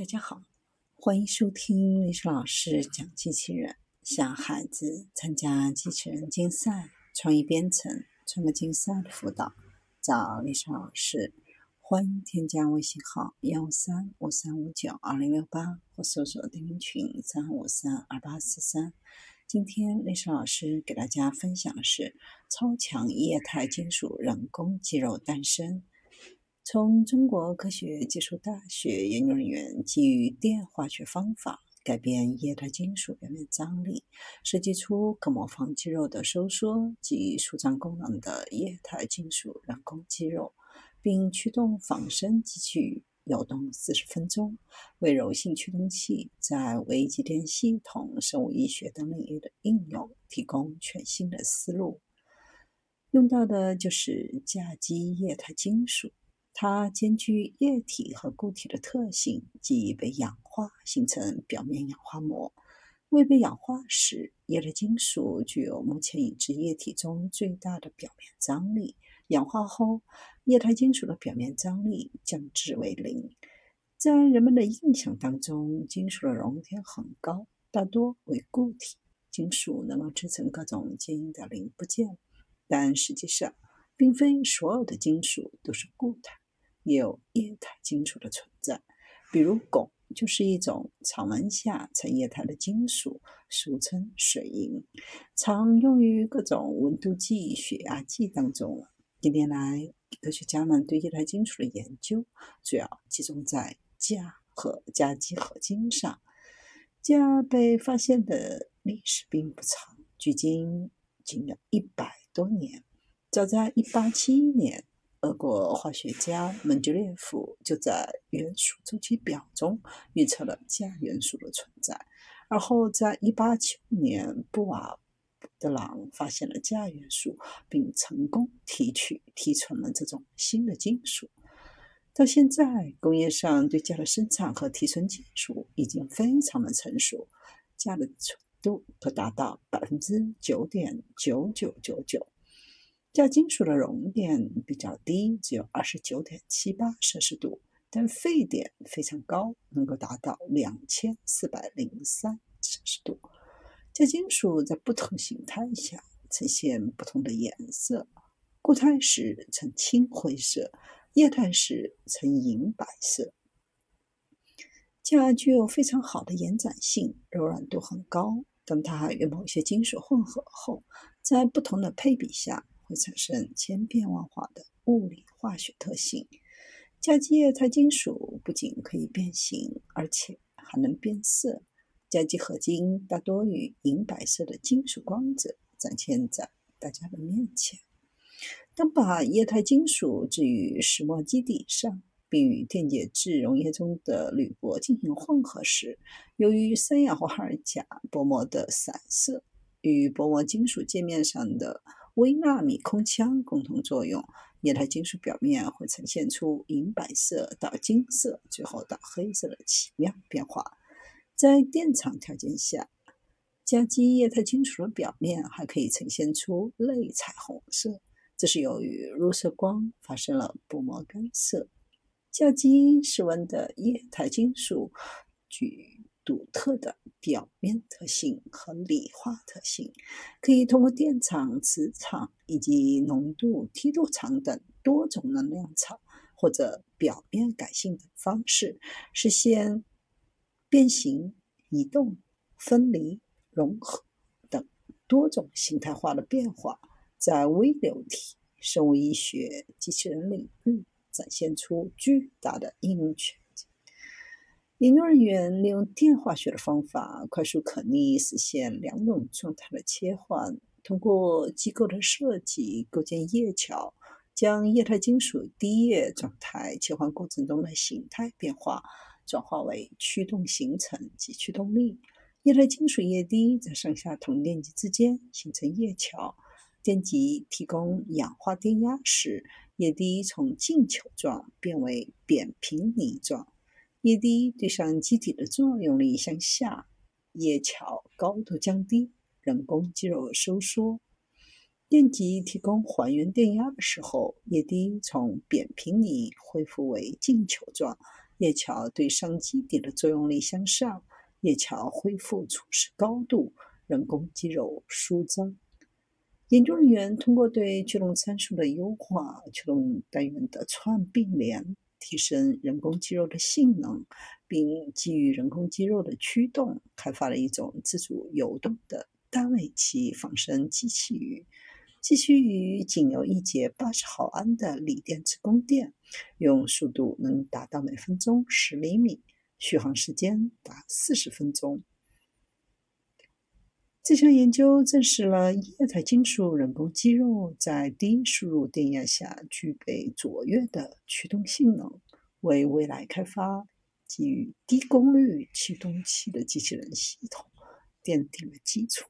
大家好，欢迎收听历史老师讲机器人。想孩子参加机器人竞赛、创意编程、创客竞赛的辅导，找历史老师。欢迎添加微信号幺三五三五九二零六八，或搜索钉钉群三五三二八四三。今天历史老师给大家分享的是超强液态金属人工肌肉诞生。从中国科学技术大学研究人员基于电化学方法改变液态金属表面张力，设计出可模仿肌肉的收缩及舒张功能的液态金属人工肌肉，并驱动仿生机器游动四十分钟，为柔性驱动器在微机电系统、生物医学等领域的应用提供全新的思路。用到的就是甲基液态金属。它兼具液体和固体的特性，即被氧化形成表面氧化膜。未被氧化时，液态金属具有目前已知液体中最大的表面张力。氧化后，液态金属的表面张力降至为零。在人们的印象当中，金属的熔点很高，大多为固体。金属能够制成各种坚硬的零部件，但实际上，并非所有的金属都是固态。也有液态金属的存在，比如汞就是一种常温下呈液态的金属，俗称水银，常用于各种温度计、血压计当中。近年来，科学家们对液态金属的研究主要集中在镓和镓基合金上。镓被发现的历史并不长，距今仅有一百多年。早在1871年。俄国化学家门捷列夫就在元素周期表中预测了镓元素的存在，而后在1875年，布瓦德朗发现了镓元素，并成功提取提纯了这种新的金属。到现在，工业上对镓的生产和提纯技术已经非常的成熟，镓的纯度可达到百分之九点九九九九。镓金属的熔点比较低，只有二十九点七八摄氏度，但沸点非常高，能够达到两千四百零三摄氏度。镓金属在不同形态下呈现不同的颜色，固态时呈青灰色，液态时呈银白色。镓具有非常好的延展性，柔软度很高。当它与某些金属混合后，在不同的配比下，会产生千变万化的物理化学特性。甲基液态金属不仅可以变形，而且还能变色。甲基合金大多与银白色的金属光泽展现在大家的面前。当把液态金属置于石墨基底上，并与电解质溶液中的铝箔进行混合时，由于三氧化二钾薄膜的散射与薄膜金属界面上的微纳米空腔共同作用，液态金属表面会呈现出银白色到金色，最后到黑色的奇妙变化。在电场条件下，甲基液态金属的表面还可以呈现出类彩虹色，这是由于入射光发生了薄膜干涉。较低室温的液态金属具。独特的表面特性和理化特性，可以通过电场、磁场以及浓度、梯度场等多种能量场或者表面感性的方式，实现变形、移动、分离、融合等多种形态化的变化，在微流体、生物医学、机器人领域展现出巨大的应用权。研究人员利用电化学的方法，快速可逆实现两种状态的切换。通过机构的设计，构建液桥，将液态金属低液状态切换过程中的形态变化转化为驱动形成及驱动力。液态金属液滴在上下铜电极之间形成液桥，电极提供氧化电压时，液滴从径球状变为扁平泥状。液滴对上机体的作用力向下，液桥高度降低，人工肌肉收缩。电极提供还原电压的时候，液滴从扁平里恢复为径球状，叶桥对上基底的作用力向上，叶桥恢复初始高度，人工肌肉舒张。研究人员通过对驱动参数的优化、驱动单元的串并联，提升人工肌肉的性能，并基于人工肌肉的驱动，开发了一种自主游动的单尾鳍仿生机器鱼。机器鱼仅有一节八十毫安的锂电池供电，用速度能达到每分钟十厘米，续航时间达四十分钟。这项研究证实了液态金属人工肌肉在低输入电压下具备卓越的驱动性能，为未来开发基于低功率驱动器的机器人系统奠定了基础。